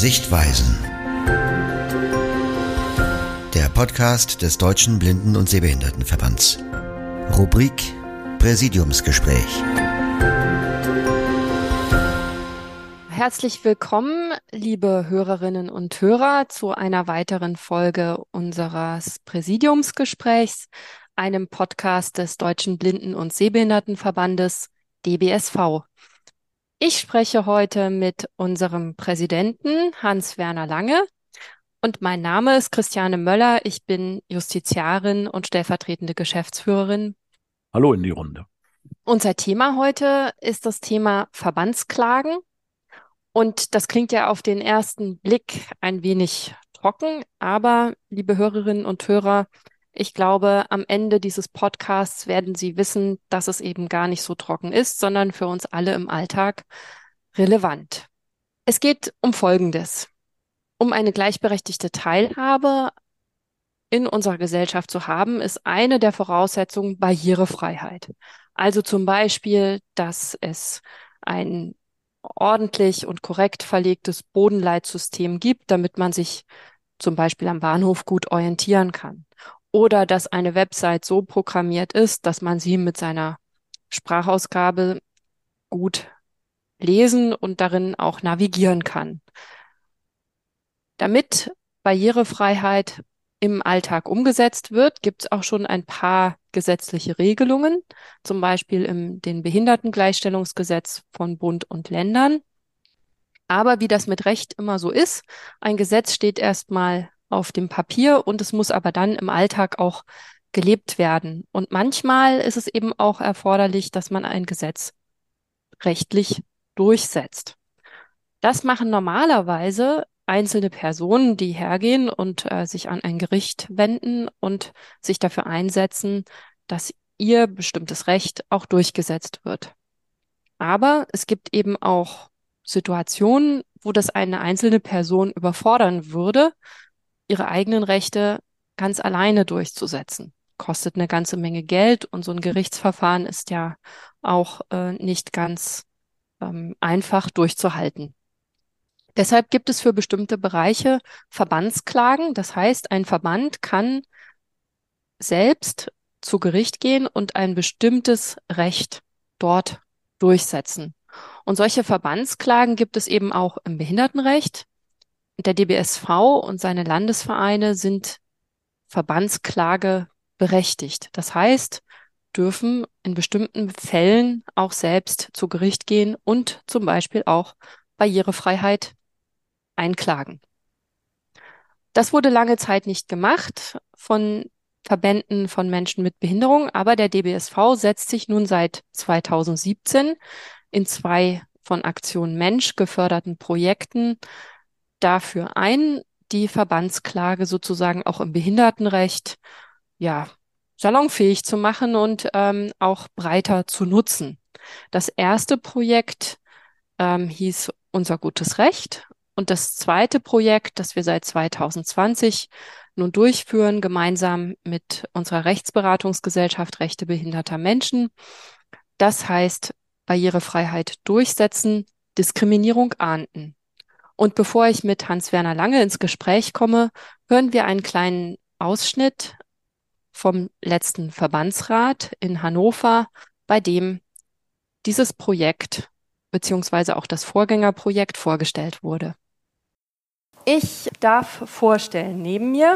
Sichtweisen. Der Podcast des Deutschen Blinden- und Sehbehindertenverbands. Rubrik Präsidiumsgespräch. Herzlich willkommen, liebe Hörerinnen und Hörer, zu einer weiteren Folge unseres Präsidiumsgesprächs, einem Podcast des Deutschen Blinden- und Sehbehindertenverbandes DBSV. Ich spreche heute mit unserem Präsidenten Hans-Werner Lange und mein Name ist Christiane Möller. Ich bin Justiziarin und stellvertretende Geschäftsführerin. Hallo in die Runde. Unser Thema heute ist das Thema Verbandsklagen. Und das klingt ja auf den ersten Blick ein wenig trocken, aber liebe Hörerinnen und Hörer, ich glaube, am Ende dieses Podcasts werden Sie wissen, dass es eben gar nicht so trocken ist, sondern für uns alle im Alltag relevant. Es geht um Folgendes. Um eine gleichberechtigte Teilhabe in unserer Gesellschaft zu haben, ist eine der Voraussetzungen Barrierefreiheit. Also zum Beispiel, dass es ein ordentlich und korrekt verlegtes Bodenleitsystem gibt, damit man sich zum Beispiel am Bahnhof gut orientieren kann oder dass eine Website so programmiert ist, dass man sie mit seiner Sprachausgabe gut lesen und darin auch navigieren kann. Damit Barrierefreiheit im Alltag umgesetzt wird, gibt es auch schon ein paar gesetzliche Regelungen, zum Beispiel im den Behindertengleichstellungsgesetz von Bund und Ländern. Aber wie das mit Recht immer so ist, ein Gesetz steht erstmal auf dem Papier und es muss aber dann im Alltag auch gelebt werden. Und manchmal ist es eben auch erforderlich, dass man ein Gesetz rechtlich durchsetzt. Das machen normalerweise einzelne Personen, die hergehen und äh, sich an ein Gericht wenden und sich dafür einsetzen, dass ihr bestimmtes Recht auch durchgesetzt wird. Aber es gibt eben auch Situationen, wo das eine einzelne Person überfordern würde ihre eigenen Rechte ganz alleine durchzusetzen. Kostet eine ganze Menge Geld und so ein Gerichtsverfahren ist ja auch äh, nicht ganz ähm, einfach durchzuhalten. Deshalb gibt es für bestimmte Bereiche Verbandsklagen. Das heißt, ein Verband kann selbst zu Gericht gehen und ein bestimmtes Recht dort durchsetzen. Und solche Verbandsklagen gibt es eben auch im Behindertenrecht, der DBSV und seine Landesvereine sind Verbandsklage berechtigt. Das heißt, dürfen in bestimmten Fällen auch selbst zu Gericht gehen und zum Beispiel auch Barrierefreiheit einklagen. Das wurde lange Zeit nicht gemacht von Verbänden von Menschen mit Behinderung, aber der DBSV setzt sich nun seit 2017 in zwei von Aktion Mensch geförderten Projekten dafür ein, die Verbandsklage sozusagen auch im Behindertenrecht ja salonfähig zu machen und ähm, auch breiter zu nutzen. Das erste Projekt ähm, hieß Unser gutes Recht und das zweite Projekt, das wir seit 2020 nun durchführen, gemeinsam mit unserer Rechtsberatungsgesellschaft Rechte behinderter Menschen, das heißt Barrierefreiheit durchsetzen, Diskriminierung ahnden. Und bevor ich mit Hans-Werner Lange ins Gespräch komme, hören wir einen kleinen Ausschnitt vom letzten Verbandsrat in Hannover, bei dem dieses Projekt beziehungsweise auch das Vorgängerprojekt vorgestellt wurde. Ich darf vorstellen, neben mir,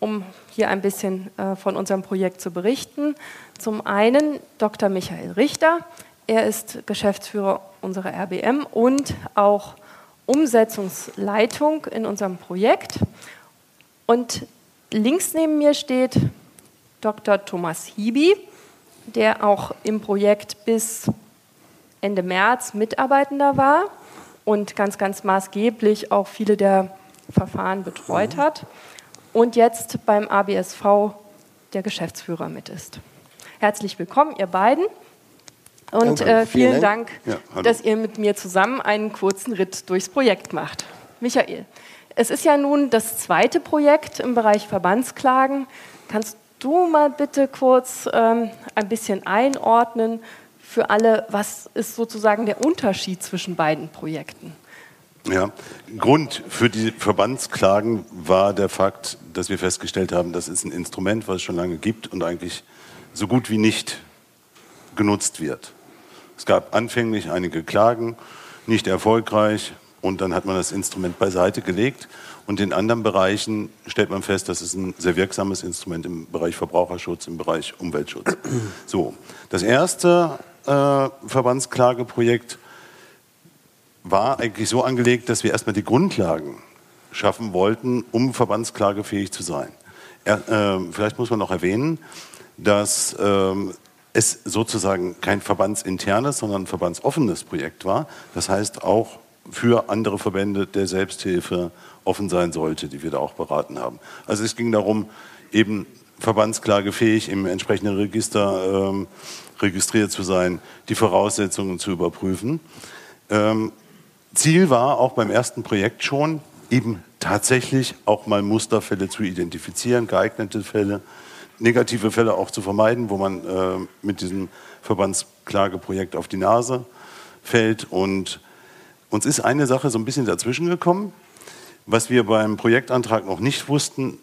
um hier ein bisschen äh, von unserem Projekt zu berichten, zum einen Dr. Michael Richter. Er ist Geschäftsführer unserer RBM und auch Umsetzungsleitung in unserem Projekt. Und links neben mir steht Dr. Thomas Hibi, der auch im Projekt bis Ende März Mitarbeitender war und ganz, ganz maßgeblich auch viele der Verfahren betreut hat und jetzt beim ABSV der Geschäftsführer mit ist. Herzlich willkommen, ihr beiden. Und äh, vielen, Dank, Dank ja, dass ihr mit mir zusammen einen kurzen Ritt durchs Projekt macht. Michael, es ist ja nun das zweite Projekt im Bereich Verbandsklagen. Kannst du mal bitte kurz ähm, ein bisschen einordnen für alle, was ist sozusagen der Unterschied zwischen beiden Projekten? Ja, Grund für die Verbandsklagen war der Fakt, dass wir festgestellt haben, das ist ein Instrument, was es schon lange gibt und eigentlich so gut wie nicht genutzt wird. Es gab anfänglich einige Klagen, nicht erfolgreich, und dann hat man das Instrument beiseite gelegt. Und in anderen Bereichen stellt man fest, das ist ein sehr wirksames Instrument im Bereich Verbraucherschutz, im Bereich Umweltschutz. So, das erste äh, Verbandsklageprojekt war eigentlich so angelegt, dass wir erstmal die Grundlagen schaffen wollten, um verbandsklagefähig zu sein. Er, äh, vielleicht muss man noch erwähnen, dass äh, es sozusagen kein verbandsinternes, sondern ein verbandsoffenes Projekt war. Das heißt auch für andere Verbände der Selbsthilfe offen sein sollte, die wir da auch beraten haben. Also es ging darum, eben verbandsklagefähig im entsprechenden Register ähm, registriert zu sein, die Voraussetzungen zu überprüfen. Ähm, Ziel war auch beim ersten Projekt schon, eben tatsächlich auch mal Musterfälle zu identifizieren, geeignete Fälle, negative Fälle auch zu vermeiden, wo man äh, mit diesem Verbandsklageprojekt auf die Nase fällt. Und uns ist eine Sache so ein bisschen dazwischen gekommen. Was wir beim Projektantrag noch nicht wussten,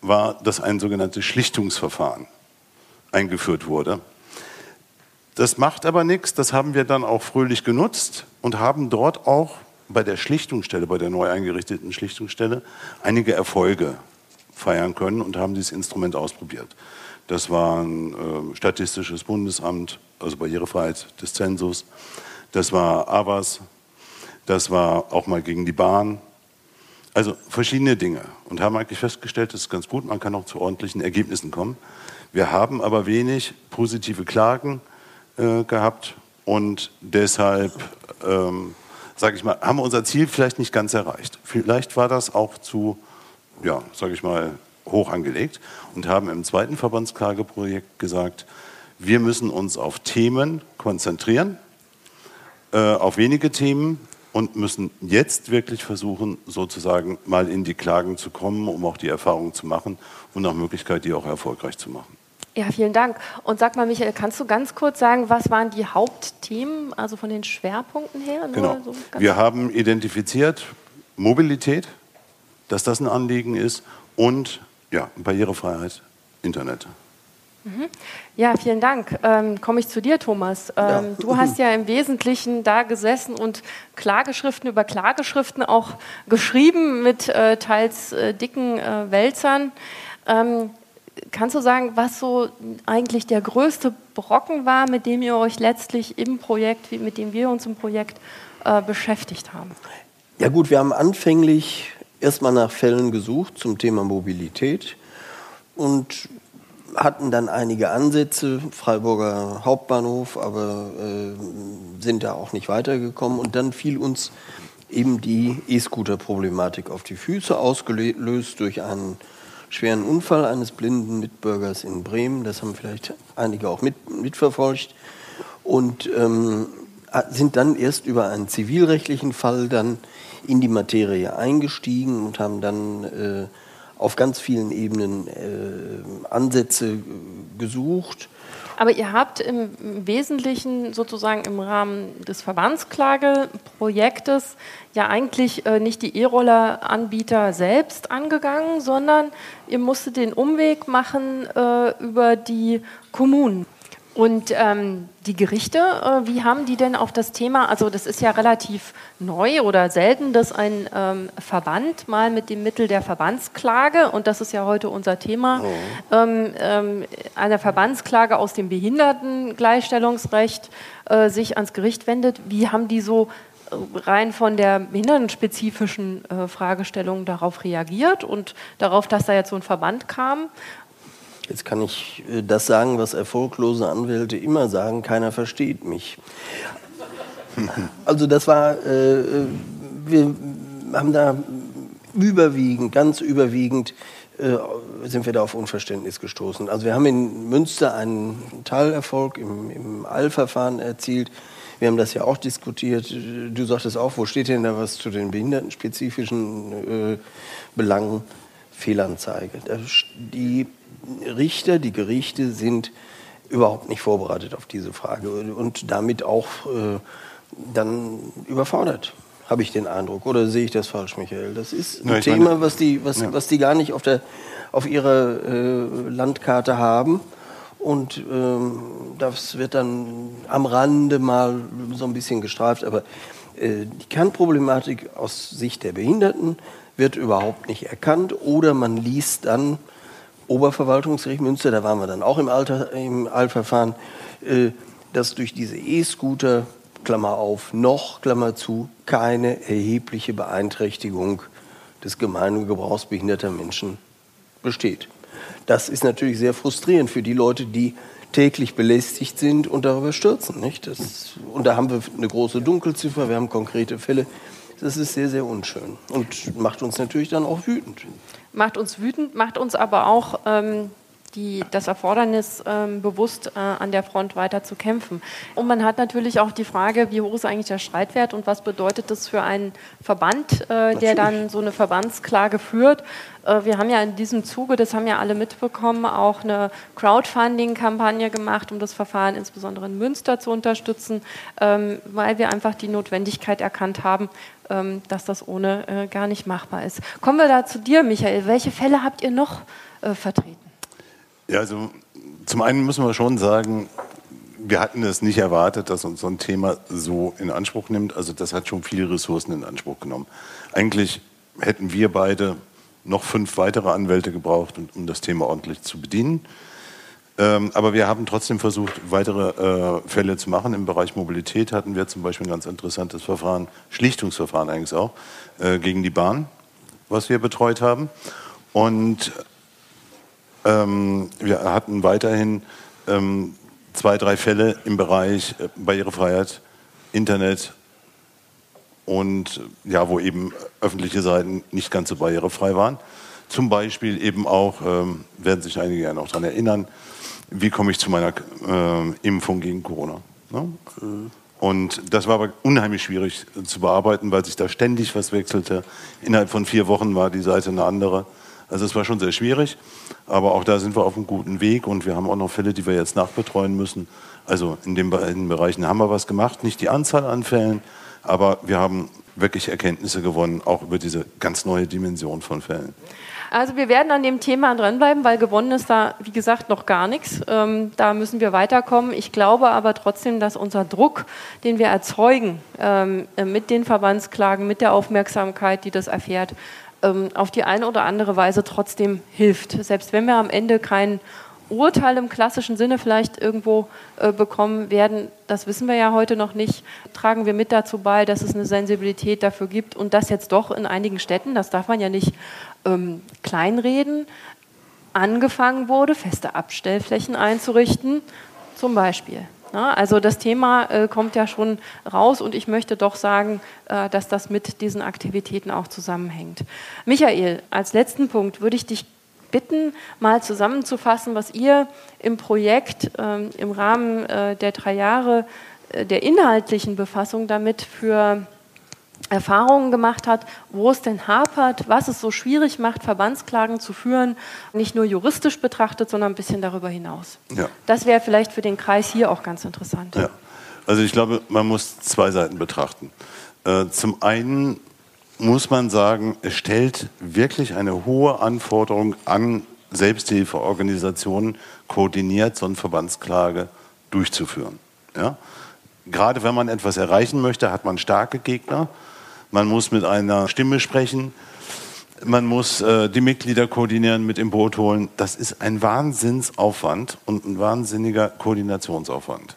war, dass ein sogenanntes Schlichtungsverfahren eingeführt wurde. Das macht aber nichts, das haben wir dann auch fröhlich genutzt und haben dort auch bei der Schlichtungsstelle, bei der neu eingerichteten Schlichtungsstelle, einige Erfolge feiern können und haben dieses Instrument ausprobiert. Das war ein äh, Statistisches Bundesamt, also Barrierefreiheit des Zensus. Das war AWAS. Das war auch mal gegen die Bahn. Also verschiedene Dinge und haben eigentlich festgestellt, das ist ganz gut, man kann auch zu ordentlichen Ergebnissen kommen. Wir haben aber wenig positive Klagen äh, gehabt und deshalb, ähm, sage ich mal, haben wir unser Ziel vielleicht nicht ganz erreicht. Vielleicht war das auch zu, ja, sage ich mal, hoch angelegt und haben im zweiten Verbandsklageprojekt gesagt, wir müssen uns auf Themen konzentrieren, äh, auf wenige Themen, und müssen jetzt wirklich versuchen, sozusagen mal in die Klagen zu kommen, um auch die Erfahrung zu machen und nach Möglichkeit die auch erfolgreich zu machen. Ja, vielen Dank. Und sag mal, Michael, kannst du ganz kurz sagen, was waren die Hauptthemen, also von den Schwerpunkten her? genau. So Wir haben identifiziert Mobilität, dass das ein Anliegen ist und ja, Barrierefreiheit, Internet. Mhm. Ja, vielen Dank. Ähm, Komme ich zu dir, Thomas. Ähm, ja. Du hast ja im Wesentlichen da gesessen und Klageschriften über Klageschriften auch geschrieben mit äh, teils äh, dicken äh, Wälzern. Ähm, kannst du sagen, was so eigentlich der größte Brocken war, mit dem ihr euch letztlich im Projekt, mit dem wir uns im Projekt äh, beschäftigt haben? Ja gut, wir haben anfänglich erstmal nach Fällen gesucht zum Thema Mobilität und hatten dann einige Ansätze, Freiburger Hauptbahnhof, aber äh, sind da auch nicht weitergekommen. Und dann fiel uns eben die E-Scooter-Problematik auf die Füße, ausgelöst durch einen schweren Unfall eines blinden Mitbürgers in Bremen. Das haben vielleicht einige auch mit, mitverfolgt. Und ähm, sind dann erst über einen zivilrechtlichen Fall dann in die Materie eingestiegen und haben dann äh, auf ganz vielen Ebenen äh, Ansätze gesucht. Aber ihr habt im Wesentlichen sozusagen im Rahmen des Verbandsklageprojektes ja eigentlich äh, nicht die E-Roller-Anbieter selbst angegangen, sondern ihr musstet den Umweg machen äh, über die Kommunen. Und ähm, die Gerichte, äh, wie haben die denn auf das Thema, also das ist ja relativ neu oder selten, dass ein ähm, Verband mal mit dem Mittel der Verbandsklage, und das ist ja heute unser Thema, oh. ähm, ähm einer Verbandsklage aus dem Behindertengleichstellungsrecht äh, sich ans Gericht wendet. Wie haben die so äh, rein von der behindertenspezifischen äh, Fragestellung darauf reagiert und darauf, dass da jetzt so ein Verband kam? Jetzt kann ich äh, das sagen, was erfolglose Anwälte immer sagen, keiner versteht mich. Also das war, äh, äh, wir haben da überwiegend, ganz überwiegend, äh, sind wir da auf Unverständnis gestoßen. Also wir haben in Münster einen Teilerfolg im, im Eilverfahren erzielt. Wir haben das ja auch diskutiert. Du sagtest auch, wo steht denn da was zu den behindertenspezifischen äh, Belangen? Fehlanzeige. Die Richter, die Gerichte sind überhaupt nicht vorbereitet auf diese Frage und damit auch äh, dann überfordert. habe ich den Eindruck. Oder sehe ich das falsch, Michael? Das ist ein Ja, Thema, meine, was, die, was, ja. was die gar nicht auf, der, auf ihrer äh, Landkarte haben. Und ähm, das wird dann am Rande mal so ein bisschen gestreift. Aber äh, die Kernproblematik aus Sicht der Behinderten wird überhaupt nicht erkannt. Oder man liest dann Oberverwaltungsgericht Münster, da waren wir dann auch im, Alter, im Eilverfahren, äh, dass durch diese E-Scooter, Klammer auf, noch, Klammer zu, keine erhebliche Beeinträchtigung des gemeinen Gebrauchs behinderter Menschen besteht. Das ist natürlich sehr frustrierend für die Leute, die täglich belästigt sind und darüber stürzen. Nicht? Das, und da haben wir eine große Dunkelziffer, wir haben konkrete Fälle. Das ist sehr, sehr unschön und macht uns natürlich dann auch wütend. Macht uns wütend, macht uns aber auch ähm, die, das Erfordernis ähm, bewusst, äh, an der Front weiter zu kämpfen. Und man hat natürlich auch die Frage, wie hoch ist eigentlich der Streitwert und was bedeutet das für einen Verband, äh, der dann so eine Verbandsklage führt. Äh, wir haben ja in diesem Zuge, das haben ja alle mitbekommen, auch eine Crowdfunding-Kampagne gemacht, um das Verfahren insbesondere in Münster zu unterstützen, ähm, weil wir einfach die Notwendigkeit erkannt haben, ähm, dass das ohne äh, gar nicht machbar ist. Kommen wir da zu dir, Michael. Welche Fälle habt ihr noch äh, vertreten? Ja, also zum einen müssen wir schon sagen, wir hatten es nicht erwartet, dass uns so ein Thema so in Anspruch nimmt. Also das hat schon viele Ressourcen in Anspruch genommen. Eigentlich hätten wir beide noch fünf weitere Anwälte gebraucht, um das Thema ordentlich zu bedienen. Ähm, aber wir haben trotzdem versucht, weitere äh, Fälle zu machen. Im Bereich Mobilität hatten wir zum Beispiel ein ganz interessantes Verfahren, Schlichtungsverfahren eigentlich auch, äh, gegen die Bahn, was wir betreut haben. Und ähm, wir hatten weiterhin ähm, zwei, drei Fälle im Bereich äh, Barrierefreiheit, Internet und ja, wo eben öffentliche Seiten nicht ganz so barrierefrei waren. Zum Beispiel eben auch, ähm, werden sich einige ja noch daran erinnern, wie komme ich zu meiner äh, Impfung gegen Corona. Ne? Und das war aber unheimlich schwierig zu bearbeiten, weil sich da ständig was wechselte. Innerhalb von vier Wochen war die Seite eine andere. Also es war schon sehr schwierig, aber auch da sind wir auf einem guten Weg und wir haben auch noch Fälle, die wir jetzt nachbetreuen müssen. Also in den beiden Bereichen haben wir was gemacht, nicht die Anzahl an Fällen, aber wir haben wirklich Erkenntnisse gewonnen, auch über diese ganz neue Dimension von Fällen. Also wir werden an dem Thema dranbleiben, weil gewonnen ist da, wie gesagt, noch gar nichts. Ähm, da müssen wir weiterkommen. Ich glaube aber trotzdem, dass unser Druck, den wir erzeugen ähm, mit den Verbandsklagen, mit der Aufmerksamkeit, die das erfährt, ähm, auf die eine oder andere Weise trotzdem hilft. Selbst wenn wir am Ende kein Urteil im klassischen Sinne vielleicht irgendwo äh, bekommen werden, das wissen wir ja heute noch nicht, tragen wir mit dazu bei, dass es eine Sensibilität dafür gibt und das jetzt doch in einigen Städten, das darf man ja nicht ähm, kleinreden, angefangen wurde, feste Abstellflächen einzurichten, zum Beispiel. Ja, also das Thema äh, kommt ja schon raus und ich möchte doch sagen, äh, dass das mit diesen Aktivitäten auch zusammenhängt. Michael, als letzten Punkt würde ich dich bitten, mal zusammenzufassen, was ihr im Projekt ähm, im Rahmen äh, der drei Jahre äh, der inhaltlichen Befassung damit für Erfahrungen gemacht hat, wo es denn hapert, was es so schwierig macht, Verbandsklagen zu führen, nicht nur juristisch betrachtet, sondern ein bisschen darüber hinaus. Ja. Das wäre vielleicht für den Kreis hier auch ganz interessant. Ja. Also ich glaube, man muss zwei Seiten betrachten. Äh, zum einen muss man sagen, es stellt wirklich eine hohe Anforderung an Selbsthilfeorganisationen, koordiniert so eine Verbandsklage durchzuführen. Ja? Gerade wenn man etwas erreichen möchte, hat man starke Gegner. Man muss mit einer Stimme sprechen. Man muss äh, die Mitglieder koordinieren, mit im Boot holen. Das ist ein Wahnsinnsaufwand und ein wahnsinniger Koordinationsaufwand.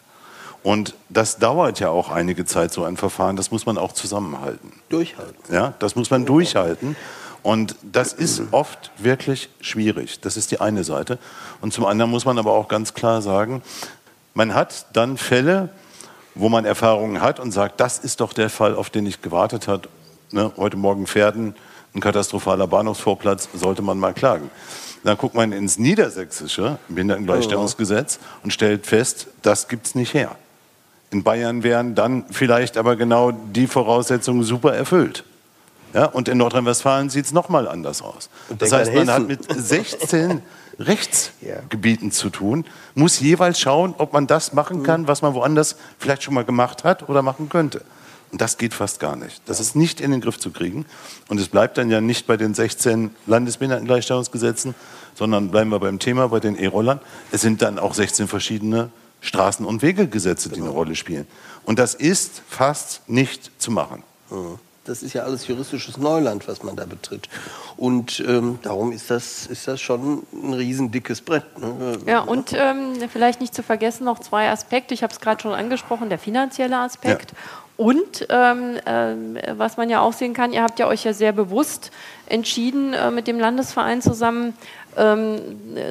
Und das dauert ja auch einige Zeit, so ein Verfahren. Das muss man auch zusammenhalten. Durchhalten. Ja, das muss man durchhalten. Und das ist oft wirklich schwierig. Das ist die eine Seite. Und zum anderen muss man aber auch ganz klar sagen, man hat dann Fälle, wo man Erfahrungen hat und sagt, das ist doch der Fall, auf den ich gewartet habe. Ne, heute Morgen Pferden, ein katastrophaler Bahnhofsvorplatz, sollte man mal klagen. Dann guckt man ins niedersächsische Behindertengleichstellungsgesetz und stellt fest, das gibt es nicht her. In Bayern wären dann vielleicht aber genau die Voraussetzungen super erfüllt. Ja, und in Nordrhein-Westfalen sieht es nochmal anders aus. Und Das heißt, an man hat mit 16 Rechtsgebieten zu tun, muss jeweils schauen, ob man das machen kann, was man woanders vielleicht schon mal gemacht hat oder machen könnte. Und das geht fast gar nicht. Das ist nicht in den Griff zu kriegen. Und es bleibt dann ja nicht bei den 16 Landesbehindertengleichstellungsgesetzen, sondern bleiben wir beim Thema, bei den E-Rollern. Es sind dann auch 16 verschiedene Straßen- und Wegegesetze, die eine Rolle spielen. Und das ist fast nicht zu machen. Mhm. Das ist ja alles juristisches Neuland, was man da betritt. Und ähm, darum ist das, ist das schon ein riesendickes Brett. Ne? Ja, und ähm, vielleicht nicht zu vergessen noch zwei Aspekte. Ich habe es gerade schon angesprochen, der finanzielle Aspekt. Ja. Und ähm, äh, was man ja auch sehen kann, ihr habt ja euch ja sehr bewusst entschieden, äh, mit dem Landesverein zusammen ähm,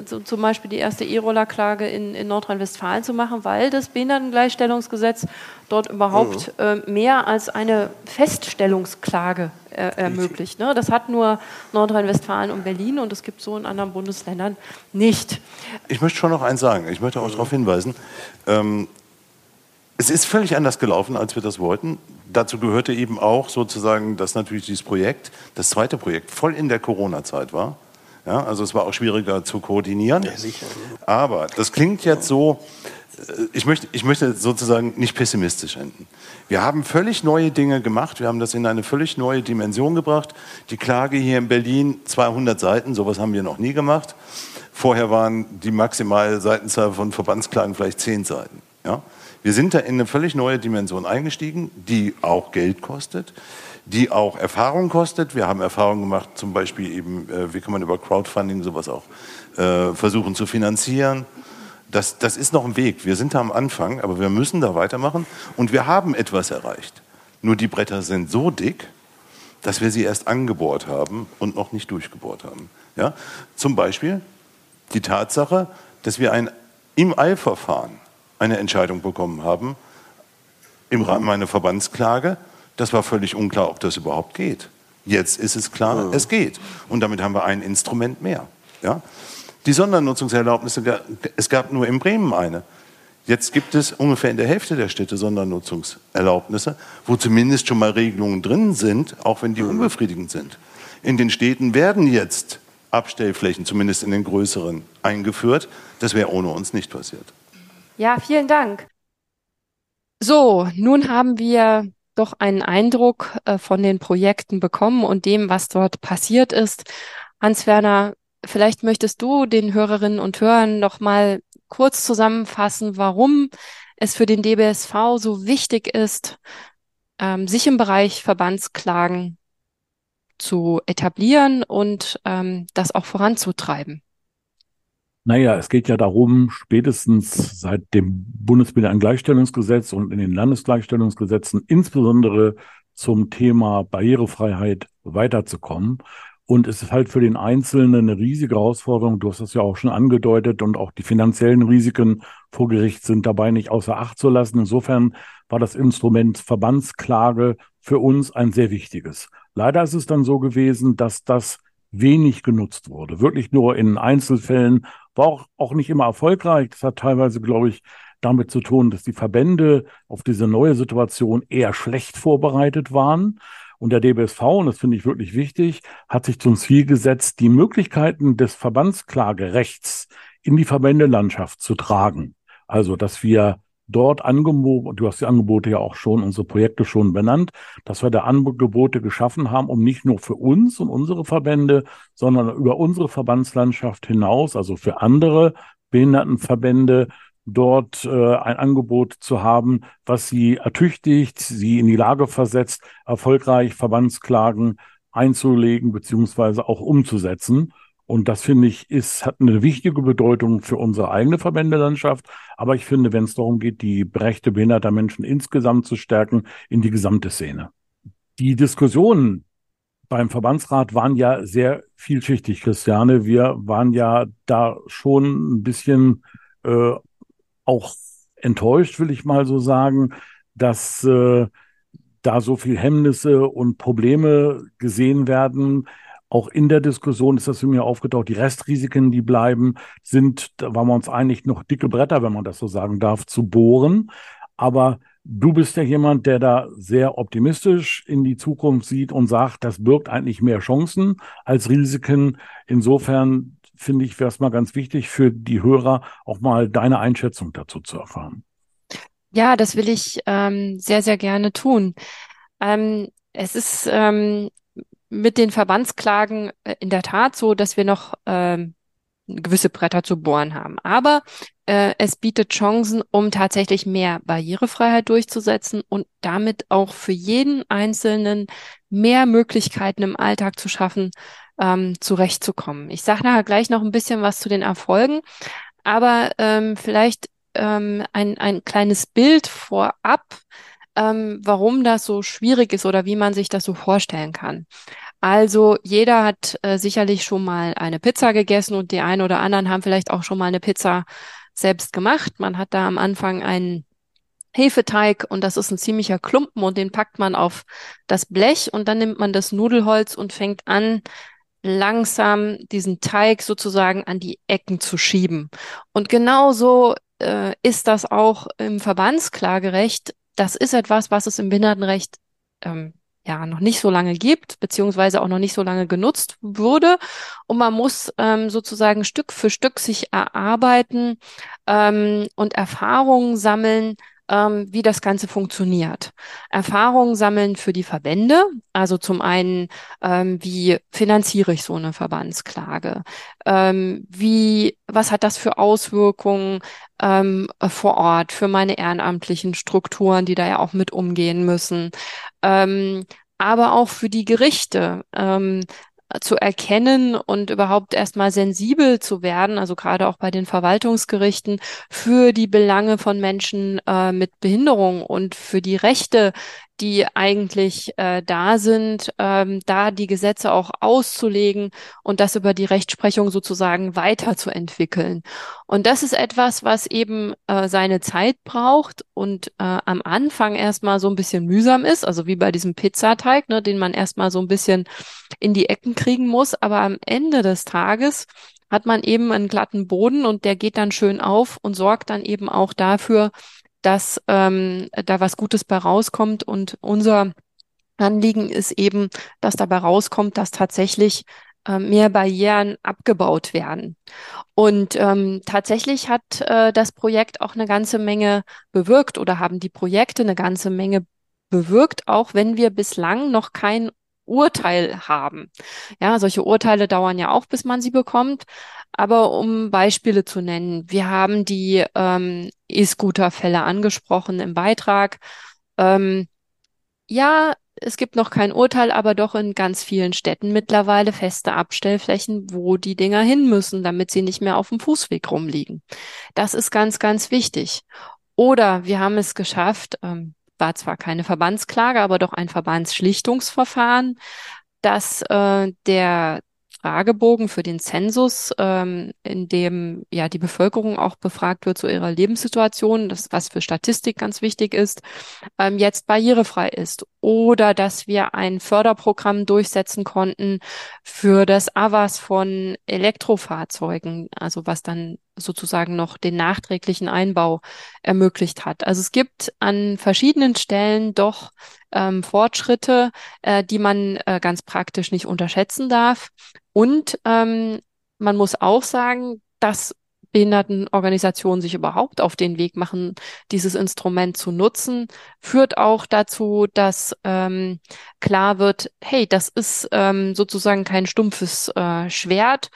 so, zum Beispiel die erste E-Roller-Klage in, in Nordrhein-Westfalen zu machen, weil das Behindertengleichstellungsgesetz dort überhaupt mhm. äh, mehr als eine Feststellungsklage äh, ermöglicht. Ne? Das hat nur Nordrhein-Westfalen und Berlin und es gibt so in anderen Bundesländern nicht. Ich möchte schon noch eins sagen. Ich möchte auch mhm. darauf hinweisen. Ähm, es ist völlig anders gelaufen, als wir das wollten. Dazu gehörte eben auch sozusagen, dass natürlich dieses Projekt, das zweite Projekt, voll in der Corona-Zeit war. Ja, also es war auch schwieriger zu koordinieren. Ja, sicher. Aber das klingt jetzt so, äh, ich möchte, ich möchte sozusagen nicht pessimistisch enden. Wir haben völlig neue Dinge gemacht, wir haben das in eine völlig neue Dimension gebracht. Die Klage hier in Berlin, 200 Seiten, sowas haben wir noch nie gemacht. Vorher waren die maximale Seitenzahl von Verbandsklagen vielleicht 10 Seiten. Ja? Wir sind da in eine völlig neue Dimension eingestiegen, die auch Geld kostet die auch Erfahrung kostet. Wir haben Erfahrung gemacht, zum Beispiel eben, äh, wie kann man über Crowdfunding sowas auch äh, versuchen zu finanzieren. Das, das ist noch ein Weg. Wir sind da am Anfang, aber wir müssen da weitermachen und wir haben etwas erreicht. Nur die Bretter sind so dick, dass wir sie erst angebohrt haben und noch nicht durchgebohrt haben. Ja? Zum Beispiel die Tatsache, dass wir ein, im Eilverfahren eine Entscheidung bekommen haben, im Rahmen einer Verbandsklage, das war völlig unklar, ob das überhaupt geht. Jetzt ist es klar, ja. es geht. Und damit haben wir ein Instrument mehr. Ja? Die Sondernutzungserlaubnisse, es gab nur in Bremen eine. Jetzt gibt es ungefähr in der Hälfte der Städte Sondernutzungserlaubnisse, wo zumindest schon mal Regelungen drin sind, auch wenn die unbefriedigend sind. In den Städten werden jetzt Abstellflächen, zumindest in den größeren, eingeführt. Das wäre ohne uns nicht passiert. Ja, vielen Dank. So, nun haben wir doch einen Eindruck äh, von den Projekten bekommen und dem, was dort passiert ist. Hans-Werner, vielleicht möchtest du den Hörerinnen und Hörern noch mal kurz zusammenfassen, warum es für den DBSV so wichtig ist, ähm, sich im Bereich Verbandsklagen zu etablieren und ähm, das auch voranzutreiben. Naja, es geht ja darum, spätestens seit dem Bundesbildungsgleichstellungsgesetz und in den Landesgleichstellungsgesetzen insbesondere zum Thema Barrierefreiheit weiterzukommen. Und es ist halt für den Einzelnen eine riesige Herausforderung. Du hast das ja auch schon angedeutet und auch die finanziellen Risiken vor Gericht sind dabei nicht außer Acht zu lassen. Insofern war das Instrument Verbandsklage für uns ein sehr wichtiges. Leider ist es dann so gewesen, dass das wenig genutzt wurde. Wirklich nur in Einzelfällen war auch, auch nicht immer erfolgreich. Das hat teilweise, glaube ich, damit zu tun, dass die Verbände auf diese neue Situation eher schlecht vorbereitet waren. Und der DBSV, und das finde ich wirklich wichtig, hat sich zum Ziel gesetzt, die Möglichkeiten des Verbandsklagerechts in die Verbändelandschaft zu tragen. Also, dass wir dort Angebote, du hast die Angebote ja auch schon, unsere Projekte schon benannt, dass wir da Angebote geschaffen haben, um nicht nur für uns und unsere Verbände, sondern über unsere Verbandslandschaft hinaus, also für andere Behindertenverbände, dort äh, ein Angebot zu haben, was sie ertüchtigt, sie in die Lage versetzt, erfolgreich Verbandsklagen einzulegen beziehungsweise auch umzusetzen. Und das finde ich, ist, hat eine wichtige Bedeutung für unsere eigene Verbändelandschaft. Aber ich finde, wenn es darum geht, die Rechte behinderter Menschen insgesamt zu stärken, in die gesamte Szene. Die Diskussionen beim Verbandsrat waren ja sehr vielschichtig, Christiane. Wir waren ja da schon ein bisschen äh, auch enttäuscht, will ich mal so sagen, dass äh, da so viel Hemmnisse und Probleme gesehen werden auch in der Diskussion ist das für mich aufgetaucht. Die Restrisiken, die bleiben, sind, da waren wir uns einig, noch dicke Bretter, wenn man das so sagen darf, zu bohren. Aber du bist ja jemand, der da sehr optimistisch in die Zukunft sieht und sagt, das birgt eigentlich mehr Chancen als Risiken. Insofern finde ich, wäre es mal ganz wichtig für die Hörer, auch mal deine Einschätzung dazu zu erfahren. Ja, das will ich ähm, sehr, sehr gerne tun. Ähm, es ist ähm, mit den Verbandsklagen äh, in der Tat so, dass wir noch ähm, gewisse Bretter zu bohren haben. Aber äh, es bietet Chancen, um tatsächlich mehr Barrierefreiheit durchzusetzen und damit auch für jeden Einzelnen mehr Möglichkeiten im Alltag zu schaffen, ähm, zurechtzukommen. Ich sage nachher gleich noch ein bisschen was zu den Erfolgen, aber ähm, vielleicht ähm, ein, ein kleines Bild vorab, ähm, warum das so schwierig ist oder wie man sich das so vorstellen kann. Also jeder hat äh, sicherlich schon mal eine Pizza gegessen und die einen oder anderen haben vielleicht auch schon mal eine Pizza selbst gemacht. Man hat da am Anfang einen Hefeteig und das ist ein ziemlicher Klumpen und den packt man auf das Blech und dann nimmt man das Nudelholz und fängt an, langsam diesen Teig sozusagen an die Ecken zu schieben. Und genauso äh, ist das auch im Verbandsklagerecht. Das ist etwas, was es im Behindertenrecht ähm, ja noch nicht so lange gibt, beziehungsweise auch noch nicht so lange genutzt wurde. Und man muss ähm, sozusagen Stück für Stück sich erarbeiten ähm, und Erfahrungen sammeln, ähm, wie das Ganze funktioniert. Erfahrungen sammeln für die Verbände, also zum einen, ähm, wie finanziere ich so eine Verbandsklage? Ähm, wie, was hat das für Auswirkungen ähm, vor Ort für meine ehrenamtlichen Strukturen, die da ja auch mit umgehen müssen? Ähm, aber auch für die Gerichte. Ähm, zu erkennen und überhaupt erstmal sensibel zu werden, also gerade auch bei den Verwaltungsgerichten, für die Belange von Menschen äh, mit Behinderung und für die Rechte, die eigentlich äh, da sind, ähm, da die Gesetze auch auszulegen und das über die Rechtsprechung sozusagen weiterzuentwickeln. Und das ist etwas, was eben äh, seine Zeit braucht und äh, am Anfang erstmal so ein bisschen mühsam ist, also wie bei diesem Pizzateig, ne, den man erstmal so ein bisschen in die Ecken kriegen muss. Aber am Ende des Tages hat man eben einen glatten Boden und der geht dann schön auf und sorgt dann eben auch dafür, dass ähm, da was Gutes bei rauskommt. Und unser Anliegen ist eben, dass dabei rauskommt, dass tatsächlich äh, mehr Barrieren abgebaut werden. Und ähm, tatsächlich hat äh, das Projekt auch eine ganze Menge bewirkt oder haben die Projekte eine ganze Menge bewirkt, auch wenn wir bislang noch kein Urteil haben. Ja, solche Urteile dauern ja auch, bis man sie bekommt. Aber um Beispiele zu nennen, wir haben die ähm, E-Scooter-Fälle angesprochen im Beitrag. Ähm, ja, es gibt noch kein Urteil, aber doch in ganz vielen Städten mittlerweile feste Abstellflächen, wo die Dinger hin müssen, damit sie nicht mehr auf dem Fußweg rumliegen. Das ist ganz, ganz wichtig. Oder wir haben es geschafft, ähm, war zwar keine Verbandsklage, aber doch ein Verbandsschlichtungsverfahren, dass äh, der Fragebogen für den Zensus, ähm, in dem ja die Bevölkerung auch befragt wird zu ihrer Lebenssituation, das was für Statistik ganz wichtig ist, ähm, jetzt barrierefrei ist. Oder dass wir ein Förderprogramm durchsetzen konnten für das AVAS von Elektrofahrzeugen, also was dann sozusagen noch den nachträglichen Einbau ermöglicht hat. Also es gibt an verschiedenen Stellen doch ähm, Fortschritte, äh, die man äh, ganz praktisch nicht unterschätzen darf. Und ähm, man muss auch sagen, dass Behindertenorganisationen sich überhaupt auf den Weg machen, dieses Instrument zu nutzen, führt auch dazu, dass ähm, klar wird, hey, das ist ähm, sozusagen kein stumpfes äh, Schwert,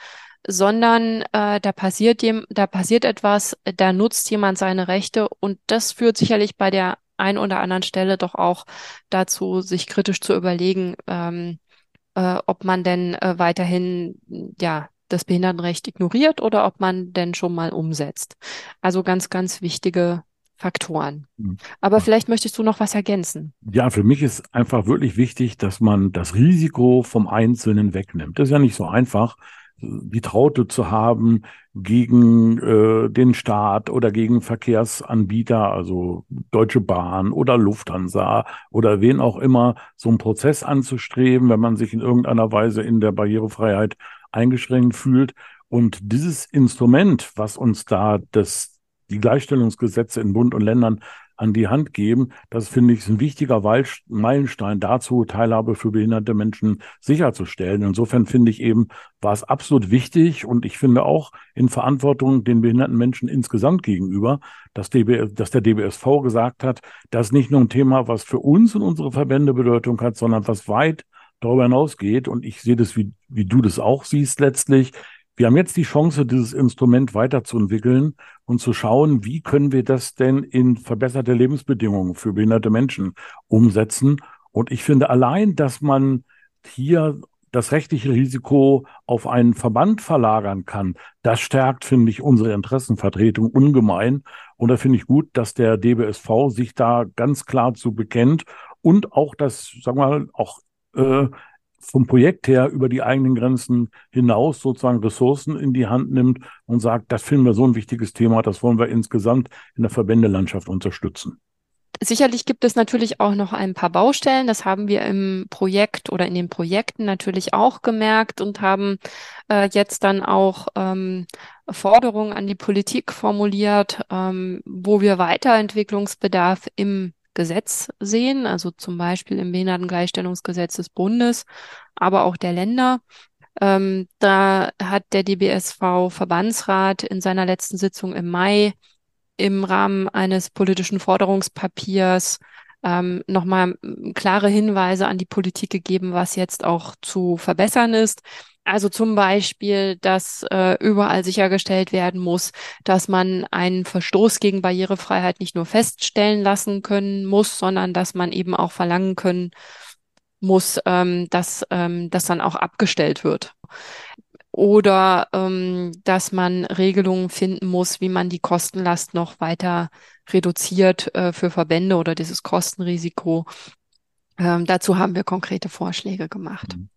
sondern äh, da passiert dem, da passiert etwas, da nutzt jemand seine Rechte und das führt sicherlich bei der ein oder anderen Stelle doch auch dazu, sich kritisch zu überlegen, ähm, äh, ob man denn äh, weiterhin ja das Behindertenrecht ignoriert oder ob man denn schon mal umsetzt. Also ganz, ganz wichtige Faktoren. Mhm. Aber vielleicht möchtest du noch was ergänzen. Ja, für mich ist einfach wirklich wichtig, dass man das Risiko vom Einzelnen wegnimmt. Das ist ja nicht so einfach, die Traute zu haben gegen äh, den Staat oder gegen Verkehrsanbieter, also Deutsche Bahn oder Lufthansa oder wen auch immer, so einen Prozess anzustreben, wenn man sich in irgendeiner Weise in der Barrierefreiheit eingeschränkt fühlt. Und dieses Instrument, was uns da das, die Gleichstellungsgesetze in Bund und Ländern an die Hand geben. Das finde ich ist ein wichtiger Meilenstein dazu, Teilhabe für behinderte Menschen sicherzustellen. Insofern finde ich eben, war es absolut wichtig und ich finde auch in Verantwortung den behinderten Menschen insgesamt gegenüber, dass, DB, dass der DBSV gesagt hat, das ist nicht nur ein Thema, was für uns und unsere Verbände Bedeutung hat, sondern was weit darüber hinausgeht. Und ich sehe das, wie, wie du das auch siehst letztlich. Wir haben jetzt die Chance, dieses Instrument weiterzuentwickeln und zu schauen, wie können wir das denn in verbesserte Lebensbedingungen für behinderte Menschen umsetzen. Und ich finde allein, dass man hier das rechtliche Risiko auf einen Verband verlagern kann, das stärkt, finde ich, unsere Interessenvertretung ungemein. Und da finde ich gut, dass der DBSV sich da ganz klar zu bekennt und auch das, sagen wir mal, auch äh, vom Projekt her über die eigenen Grenzen hinaus sozusagen Ressourcen in die Hand nimmt und sagt, das finden wir so ein wichtiges Thema, das wollen wir insgesamt in der Verbändelandschaft unterstützen. Sicherlich gibt es natürlich auch noch ein paar Baustellen. Das haben wir im Projekt oder in den Projekten natürlich auch gemerkt und haben äh, jetzt dann auch ähm, Forderungen an die Politik formuliert, ähm, wo wir Weiterentwicklungsbedarf im Gesetz sehen, also zum Beispiel im Behindertengleichstellungsgesetz des Bundes, aber auch der Länder. Ähm, da hat der DBSV Verbandsrat in seiner letzten Sitzung im Mai im Rahmen eines politischen Forderungspapiers ähm, nochmal klare Hinweise an die Politik gegeben, was jetzt auch zu verbessern ist. Also zum Beispiel, dass äh, überall sichergestellt werden muss, dass man einen Verstoß gegen Barrierefreiheit nicht nur feststellen lassen können muss, sondern dass man eben auch verlangen können muss, ähm, dass ähm, das dann auch abgestellt wird. Oder ähm, dass man Regelungen finden muss, wie man die Kostenlast noch weiter reduziert äh, für Verbände oder dieses Kostenrisiko. Ähm, dazu haben wir konkrete Vorschläge gemacht. Mhm.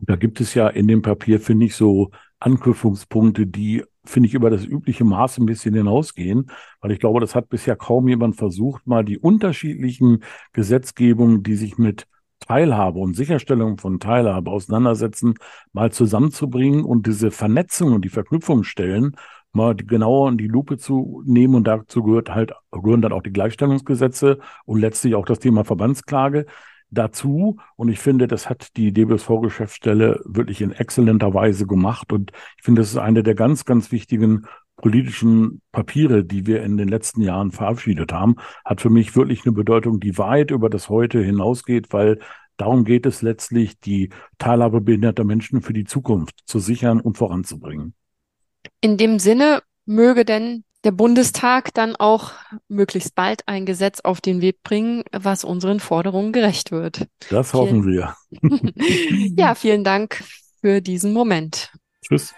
Da gibt es ja in dem Papier, finde ich, so Anknüpfungspunkte, die, finde ich, über das übliche Maß ein bisschen hinausgehen, weil ich glaube, das hat bisher kaum jemand versucht, mal die unterschiedlichen Gesetzgebungen, die sich mit Teilhabe und Sicherstellung von Teilhabe auseinandersetzen, mal zusammenzubringen und diese Vernetzung und die Verknüpfungsstellen mal genauer in die Lupe zu nehmen und dazu gehört halt, gehören dann auch die Gleichstellungsgesetze und letztlich auch das Thema Verbandsklage dazu. Und ich finde, das hat die DBSV-Geschäftsstelle wirklich in exzellenter Weise gemacht. Und ich finde, das ist eine der ganz, ganz wichtigen politischen Papiere, die wir in den letzten Jahren verabschiedet haben, hat für mich wirklich eine Bedeutung, die weit über das heute hinausgeht, weil darum geht es letztlich, die Teilhabe behinderter Menschen für die Zukunft zu sichern und voranzubringen. In dem Sinne möge denn der Bundestag dann auch möglichst bald ein Gesetz auf den Weg bringen, was unseren Forderungen gerecht wird. Das hoffen vielen, wir. ja, vielen Dank für diesen Moment. Tschüss.